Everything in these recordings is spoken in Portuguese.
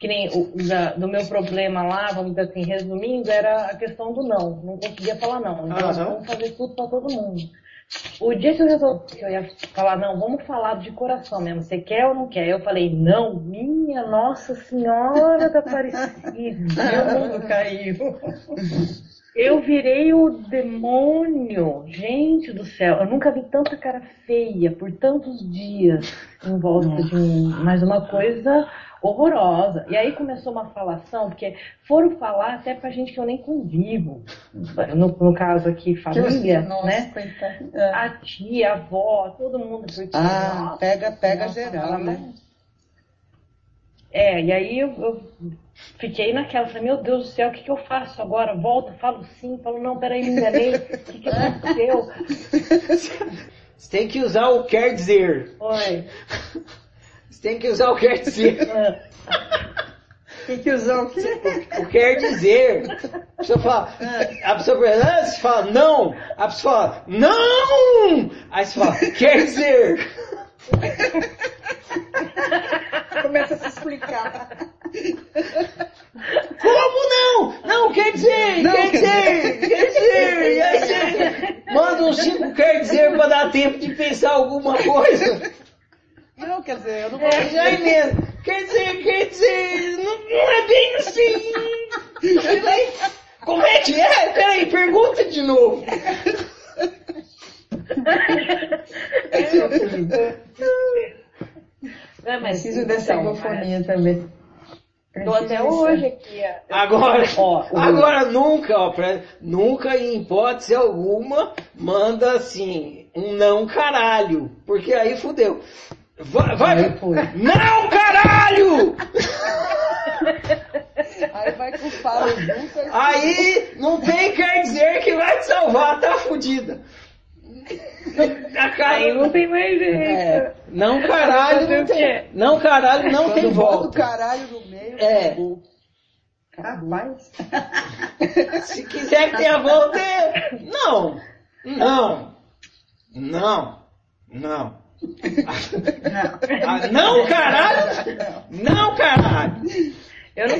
que nem o, da, do meu problema lá, vamos dizer assim, resumindo, era a questão do não. Não conseguia falar não. Então, Aham. vamos fazer tudo para todo mundo. O dia que eu resolvi que eu ia falar, não, vamos falar de coração mesmo, você quer ou não quer? Eu falei, não, minha Nossa Senhora da Aparecida, meu mundo caiu. Eu virei o demônio, gente do céu, eu nunca vi tanta cara feia por tantos dias em volta de mim, mas uma coisa horrorosa. E aí começou uma falação, porque foram falar até pra gente que eu nem convivo, no, no caso aqui, família, Nossa, né? coitada. É. A tia, a avó, todo mundo. Porque, Ah, nossa, pega, pega nossa, geral, né? É, e aí eu, eu fiquei naquela, falei, meu Deus do céu, o que, que eu faço agora? Volto, falo sim, falo, não, peraí, me enganei, o que, que aconteceu? Você tem que usar o quer dizer. Oi. Você tem que usar o quer dizer. Tem que usar o quê? O quer dizer. A pessoa fala, a pessoa pergunta, ah, você fala não. A pessoa fala, não! Aí você fala, quer dizer. Começa a se explicar. Como não? Não, quer dizer, Não, quer quer dizer, quer dizer. Aí você manda uns cinco quer dizer pra dar tempo de pensar alguma coisa. Não, quer dizer, eu não vou É, já mesmo. Quer dizer, quer dizer, não, não é bem assim. Como é que é? Peraí, pergunta de novo. É, mas, Preciso dessa então, egofonia também. é, Tô até hoje aqui. Agora, Ó, o- agora nunca, ó, pra- nunca em hipótese alguma manda assim, um não caralho, porque aí fudeu. Vai, vai, não caralho! Aí vai com aí- Aí não tem quer dizer que vai te salvar, tá fudida. Cara- Aí não tem mais jeito. É, não caralho, não tem, não caralho, não tem Quando o volta. caralho no meio, É. acabou. Rapaz. Se quiser que tenha volta, é... não, não, não, não. Ah, não, caralho! Não, caralho! Eu não.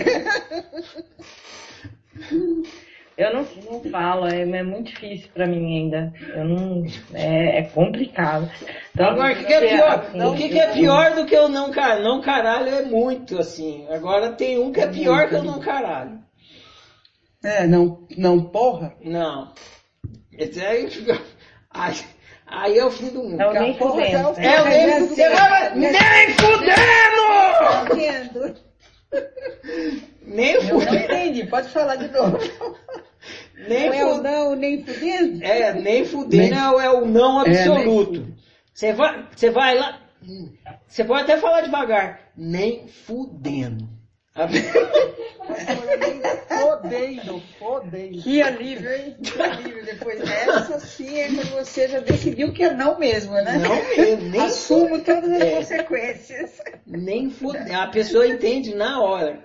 Eu não, não falo, é, é muito difícil pra mim ainda. Eu não. É, é complicado. Então, Agora, o que, que é pior? assim, O que, que é pior do que o não caralho? Não caralho é muito, assim. Agora tem um que é pior que o não caralho. É, não, não porra. Não. Esse aí fica... Aí, aí é o fim do mundo. É o nem fudendo. é o- É nem... Vai... Nem fudendo! Tá? Nem Eu não fudendo. entendi, pode falar de novo. Nem Não é o fudendo. não, nem fudendo? É, nem fudendo é, o- é o não É, nem absoluto. Você vai, você vai lá, você pode até falar devagar, nem fudendo. Fodendo, fodendo. Que alívio, hein? Que alívio. Depois dessa, sim, é quando você já decidiu que é não mesmo, né? Não mesmo, nem Assumo todas as É. consequências. Nem fudendo. A pessoa entende na hora.